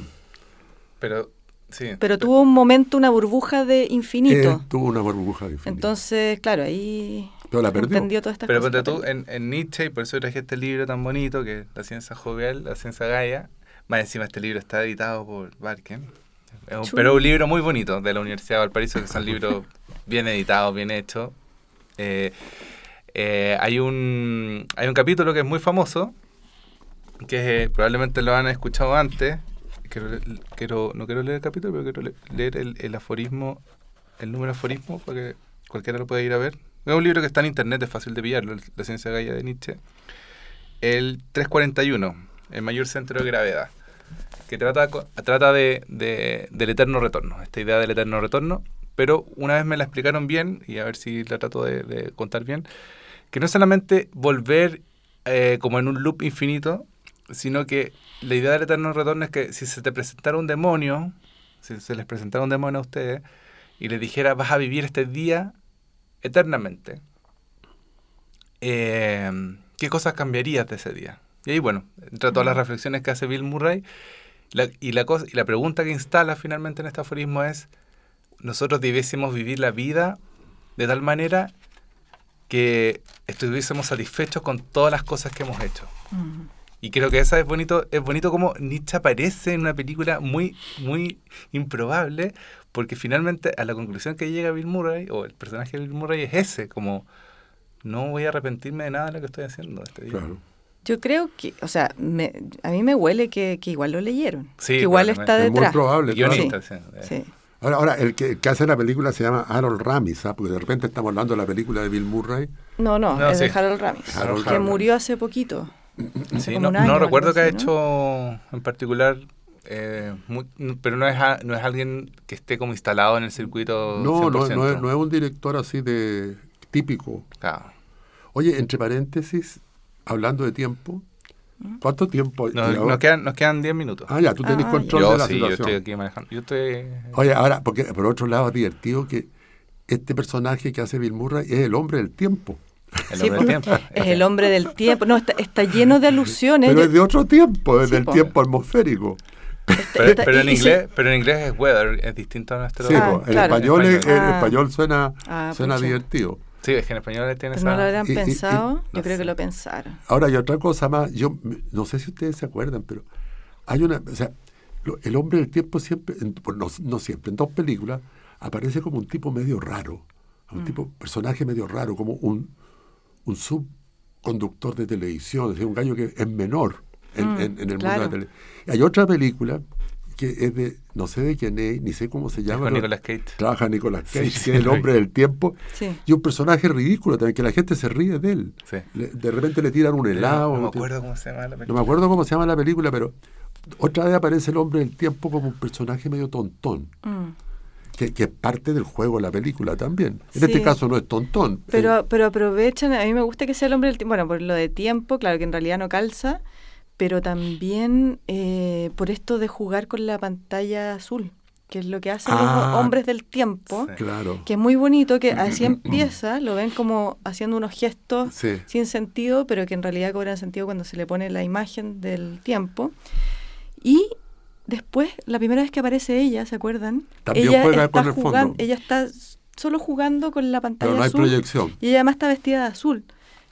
Pero, sí. Pero tuvo un momento, una burbuja de infinito. Él tuvo una burbuja de infinito. Entonces, claro, ahí Pero la perdió. entendió todas estas Pero cosas. ponte tú, en, en Nietzsche, y por eso traje este libro tan bonito, que es La ciencia jovial, La ciencia gaia. Más encima este libro está editado por Barken. Es un- pero es un libro muy bonito de la Universidad de Valparaíso, que son libros bien editados, bien hechos. Eh, eh, hay, un, hay un capítulo que es muy famoso, que eh, probablemente lo han escuchado antes. Quiero, quiero- no quiero leer el capítulo, pero quiero le- leer el, el aforismo, el número aforismo, para que cualquiera lo pueda ir a ver. Es un libro que está en internet, es fácil de pillarlo, La ciencia gaia de Nietzsche. El 341, el mayor centro de gravedad, que trata, trata de, de- del eterno retorno, esta idea del eterno retorno, pero una vez me la explicaron bien, y a ver si la trato de, de contar bien, que no es solamente volver eh, como en un loop infinito, sino que la idea del eterno retorno es que si se te presentara un demonio, si se les presentara un demonio a ustedes, y les dijera vas a vivir este día eternamente, eh, ¿qué cosas cambiarías de ese día? Y ahí, bueno, entre todas las reflexiones que hace Bill Murray, la- y, la cosa, y la pregunta que instala finalmente en este aforismo es, nosotros debiésemos vivir la vida de tal manera que estuviésemos satisfechos con todas las cosas que hemos hecho. Mm. Y creo que esa es bonito, es bonito como Nietzsche aparece en una película muy, muy improbable, porque finalmente a la conclusión que llega Bill Murray, o el personaje de Bill Murray es ese, como no voy a arrepentirme de nada de lo que estoy haciendo este día. Claro. Yo creo que, o sea, me- a mí me huele que, que igual lo leyeron. Sí, que igual está Es muy detrás. probable. claro. Guionista, sí. eh. Sí. Ahora, ahora el, que, el que hace la película se llama Harold Ramis, ¿ah? porque de repente estamos hablando de la película de Bill Murray. No, no, No, es de. Harold Ramis, Harold que Ramis. murió hace poquito. Sí, no, no recuerdo que ha hecho en particular, eh, pero no es, a- no es alguien que esté como instalado en el circuito. No, no, 100%. no es, no es un director así de típico. Claro. Oye, entre paréntesis, hablando de tiempo, ¿cuánto tiempo? Nos, nos quedan, nos quedan 10 minutos. Ah, ya, tú tenés Ah, control yo de la sí, yo situación. estoy aquí manejando. Yo estoy. Oye, ahora, porque por otro lado es divertido que este personaje que hace Bill Murray es el hombre del tiempo. El Sí, hombre del tiempo. Es el hombre del tiempo. No, está, está lleno de alusiones. Pero es de otro tiempo, es Sí, del po. tiempo atmosférico. Pero, está- pero en y- y inglés, pero en inglés es weather, es distinto a nuestro. Sí, Ah, claro. español, es- Español. en español suena, Ah, suena pucha. divertido. Sí, es que en español tiene Pero no lo esa... habrán y- y- y- pensado, no yo creo sé. que lo pensaron. Ahora hay otra cosa más, yo no sé si ustedes se acuerdan, pero hay una, o sea, lo- el hombre del tiempo siempre, en- pues no, no siempre, en dos películas aparece como un tipo medio raro, un tipo, personaje medio raro, como un, un subconductor de televisión, es decir, un gallo que es menor en, Mm, en- en el claro. mundo de la televisión. Hay otra película que es de, no sé de quién es, ni sé cómo se llama. con ¿no? Nicolas Cage. Trabaja Nicolas Cage, Sí, que es el hombre del tiempo, Sí. y un personaje ridículo también, que la gente se ríe de él. Sí. Le- de repente le tiran un helado. no me acuerdo cómo se llama la no película. me acuerdo cómo se llama la película, pero otra vez aparece el hombre del tiempo como un personaje medio tontón, Mm. Que, que es parte del juego de la película también. En Sí. este caso no es tontón. Pero, eh, pero aprovechan, a mí me gusta que sea el hombre del tiempo, bueno, por lo de tiempo, claro que en realidad no calza, pero también eh, por esto de jugar con la pantalla azul, que es lo que hacen Ah. los hombres del tiempo, Sí. claro. que es muy bonito, que así empieza, lo ven como haciendo unos gestos Sí. sin sentido, pero que en realidad cobran sentido cuando se le pone la imagen del tiempo. Y después, la primera vez que aparece ella, ¿se acuerdan? También ella juega está con el jugan- fondo. Ella está solo jugando con la pantalla Pero no hay azul. proyección. Y ella además está vestida de azul.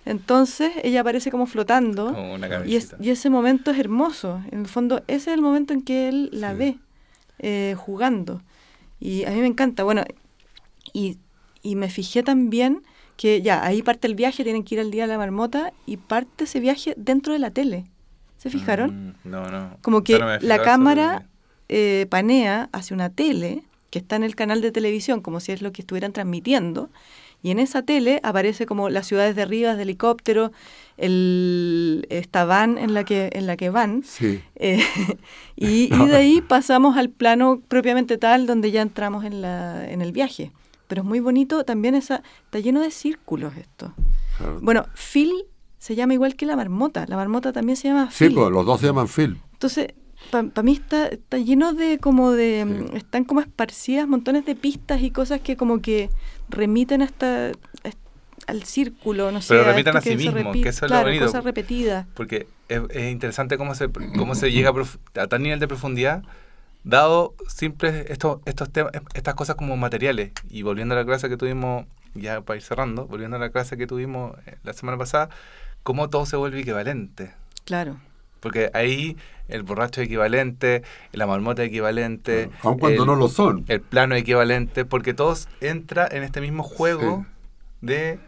Entonces ella aparece como flotando. Como una Y, es- y ese momento es hermoso. En el fondo, ese es el momento en que él la Sí. ve eh, jugando. Y a mí me encanta. Bueno, y, y me fijé también que ya, ahí parte el viaje, tienen que ir al día de la marmota y parte ese viaje dentro de la tele. ¿Se fijaron? Mm, no, no. Como que no la cámara pero- eh, panea hacia una tele que está en el canal de televisión, como si es lo que estuvieran transmitiendo, y en esa tele aparece como las ciudades derribadas de helicóptero, el, esta van en la que, en la que van, Sí. eh, y, y de ahí pasamos al plano propiamente tal donde ya entramos en, la, en el viaje. Pero es muy bonito también esa, está lleno de círculos esto. claro. Bueno, Phil se llama igual que la marmota, la marmota también se llama Sí, Phil. pues los dos se llaman Phil. Entonces, para mí está, está lleno de como de... Sí. mm, Están como esparcidas montones de pistas y cosas que como que remiten hasta... al círculo, no sé. Pero remiten a sí que se mismo, repi- que eso es lo bonito. cosas repetidas. Porque es, es interesante cómo se, cómo se llega a, prof- a tal nivel de profundidad, dado simples estos, estos temas, estas cosas como materiales. Y volviendo a la clase que tuvimos, ya para ir cerrando, volviendo a la clase que tuvimos eh, la semana pasada, cómo todo se vuelve equivalente. Claro. Porque ahí el borracho es equivalente, la marmota es equivalente, Aun cuando el- no lo son. el plano es equivalente, porque todos entra en este mismo juego de,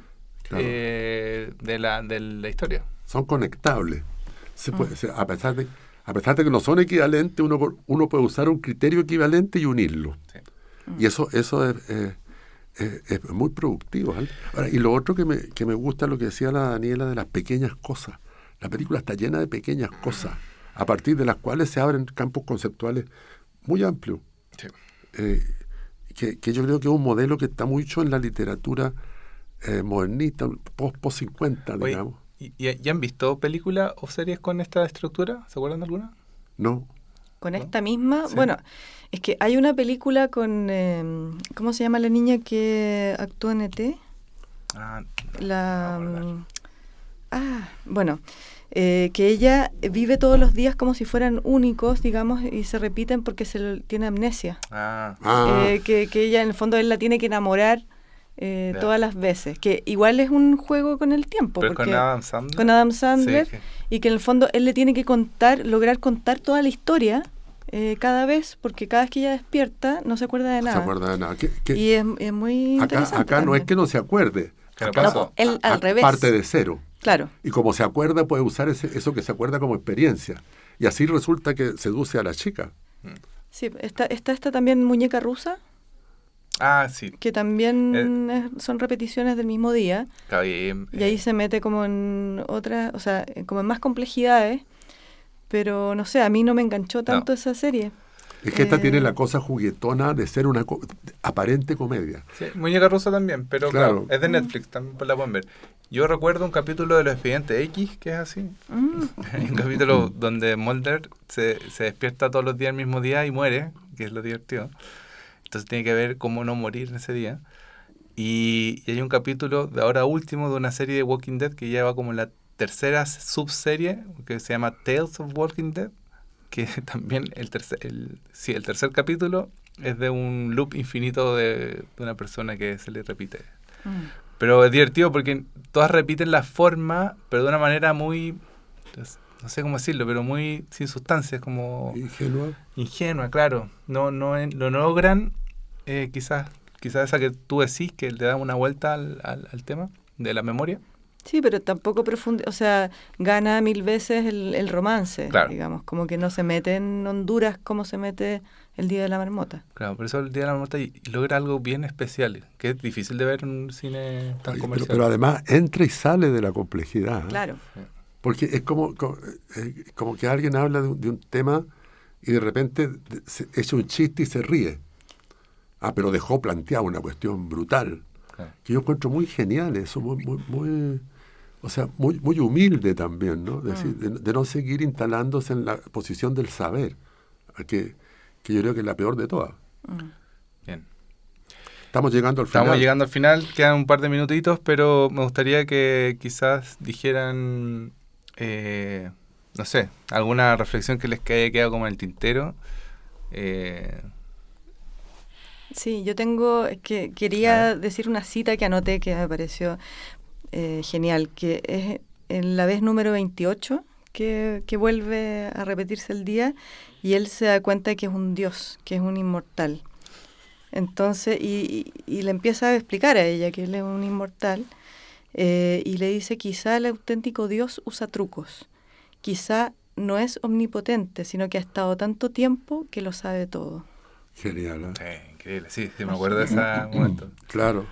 Claro. eh, de, la, de la historia. Son conectables. Se Mm. puede- a, pesar de, a pesar de que no son equivalentes, uno, uno puede usar un criterio equivalente y unirlo. Sí. Y eso, eso es, eh, es- muy productivo. ¿vale? Ahora, y lo otro que me, que me gusta, lo que decía la Daniela, de las pequeñas cosas. La película está llena de pequeñas cosas, a partir de las cuales se abren campos conceptuales muy amplios. Sí. eh, que, que yo creo que es un modelo que está mucho en la literatura eh, modernista, post, post 50, Oye, digamos. ¿y, y- y han visto películas o series con esta estructura? ¿Se acuerdan de alguna? No, Con ¿No? esta misma, Sí. bueno, es que hay una película con, eh, ¿cómo se llama la niña que actúa en ET? Ah, La, no mm, ah, bueno, eh, que ella vive todos los días como si fueran únicos, digamos, y se repiten porque se lo- tiene amnesia. ah, Ah, Eh, que, que ella en el fondo él la tiene que enamorar eh, todas las veces, que igual es un juego con el tiempo. pero porque con Adam Sandler. con Adam Sandler Sí, que- y que en el fondo él le tiene que contar, lograr contar toda la historia eh, cada vez, porque cada vez que ella despierta no se acuerda de no se nada. acuerda de nada. Y es, es muy acá interesante. acá no es que no se acuerde. ¿Qué le Acá? No, a- al revés. Parte de cero. Claro, Y como se acuerda, puede usar ese- eso que se acuerda como experiencia. Y así resulta que seduce a la chica. sí, está, está esta también muñeca rusa, Ah, sí. que también es- son repeticiones del mismo día, Claro, y, eh, y ahí se mete como en otras, o sea, eh, como en más complejidades, pero no sé, a mí no me enganchó tanto esa serie. Es que esta Eh. tiene la cosa juguetona de ser una co- aparente comedia. sí, Muñeca rusa también, pero Claro. claro, es de Netflix, también la pueden ver. Yo recuerdo un capítulo de Los Expedientes X, que es así. Mm, un capítulo donde Mulder se, se despierta todos los días el mismo día y muere, que es lo divertido. Entonces tiene que ver cómo no morir en ese día. Y, y hay un capítulo de ahora último de una serie de Walking Dead que lleva como la tercera subserie, que se llama Tales of Walking Dead, que también el tercer, el, sí, el tercer capítulo es de un loop infinito de, de una persona que se le repite. mm. Pero es divertido porque todas repiten la forma, pero de una manera muy, no sé cómo decirlo, pero muy sin sustancia, es como Ingenua. ingenua, claro. No, no, no logran, eh, quizás, quizás esa que tú decís, que le da una vuelta al, al- al tema de la memoria. Sí, pero tampoco profundo, o sea, gana mil veces el, el romance, Claro. digamos, como que no se mete en Honduras como se mete el Día de la Marmota. Claro, por eso el Día de la Marmota logra algo bien especial, que es difícil de ver en un cine tan Oye, comercial. pero además entra y sale de la complejidad. ¿eh? Claro. Porque es como, como, eh, como que alguien habla de un, de un tema y de repente se echa un chiste y se ríe. Ah, pero dejó planteada una cuestión brutal. Claro. Que yo encuentro muy genial eso, muy, muy, muy- o sea, muy, muy humilde también, ¿no? Es decir, de, de no seguir instalándose en la posición del saber, que, que yo creo que es la peor de todas. Mm. Bien. Estamos llegando al final. Estamos llegando al final, quedan un par de minutitos, pero me gustaría que quizás dijeran, eh, no sé, alguna reflexión que les haya quedado como en el tintero. Eh, Sí, yo tengo, es que quería decir una cita que anoté que me pareció eh, genial, que es en la vez número 28 que, que vuelve a repetirse el día y él se da cuenta que es un dios, que es un inmortal. Entonces, y, y- y le empieza a explicar a ella que él es un inmortal eh, y le dice, quizá el auténtico dios usa trucos, quizá no es omnipotente, sino que ha estado tanto tiempo que lo sabe todo. Genial, ¿eh? sí, increíble, sí, sí, me acuerdo de ese momento. Claro.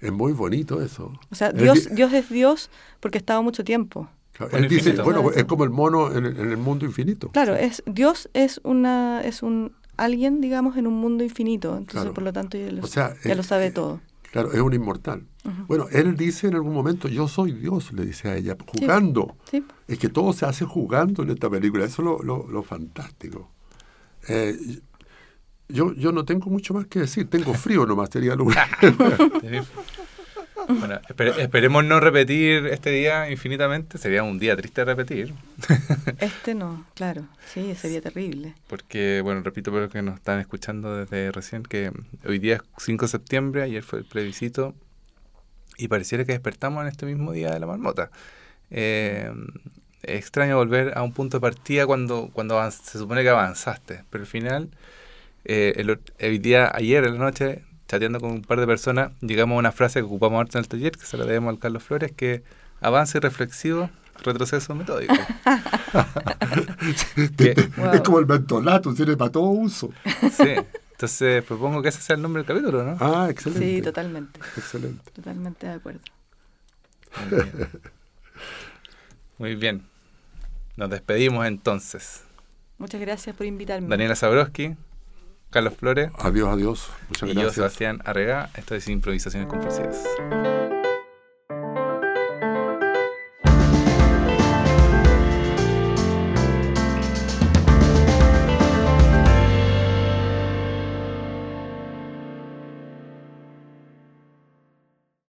Es muy bonito eso. O sea, Él Dios, di- Dios es Dios porque ha estado mucho tiempo. claro, él dice, bueno, es como el mono en el, en el mundo infinito. Claro, es Dios es una es un alguien, digamos, en un mundo infinito. Entonces, Claro. por lo tanto, ya lo, O sea, ya eh, lo sabe todo. Claro, es un inmortal. Ujú. Bueno, él dice en algún momento, yo soy Dios, le dice a ella, jugando. Sí. Es que todo se hace jugando en esta película, eso es lo, lo- lo fantástico. Eh, yo, yo no tengo mucho más que decir, tengo frío nomás, sería lo único. Bueno, espe- esperemos no repetir este día infinitamente, sería un día triste de repetir. Este no, claro. Sí, sería terrible. Porque, bueno, repito para los que nos están escuchando desde recién, que hoy día es 5 de septiembre, ayer fue el plebiscito, y pareciera que despertamos en este mismo día de la marmota. Eh, es extraño volver a un punto de partida cuando, cuando se supone que avanzaste, pero al final, eh, el, día, ayer en la noche, chateando con un par de personas, llegamos a una frase que ocupamos ahorita en el taller, que se la debemos al Carlos Flores, que avance reflexivo, retroceso metódico. Que- Wow. Es como el mentolato, tiene para todo uso. Sí, entonces propongo que ese sea el nombre del capítulo, ¿no? Ah, excelente. Sí, totalmente. Excelente. Totalmente de acuerdo. Muy bien. Muy bien. Nos despedimos entonces. Muchas gracias por invitarme. Daniela Zabrowski, Carlos Flores Adiós, adiós. Muchas y yo, gracias. Sebastián Arrega. Esto es Improvisaciones Compulsivas.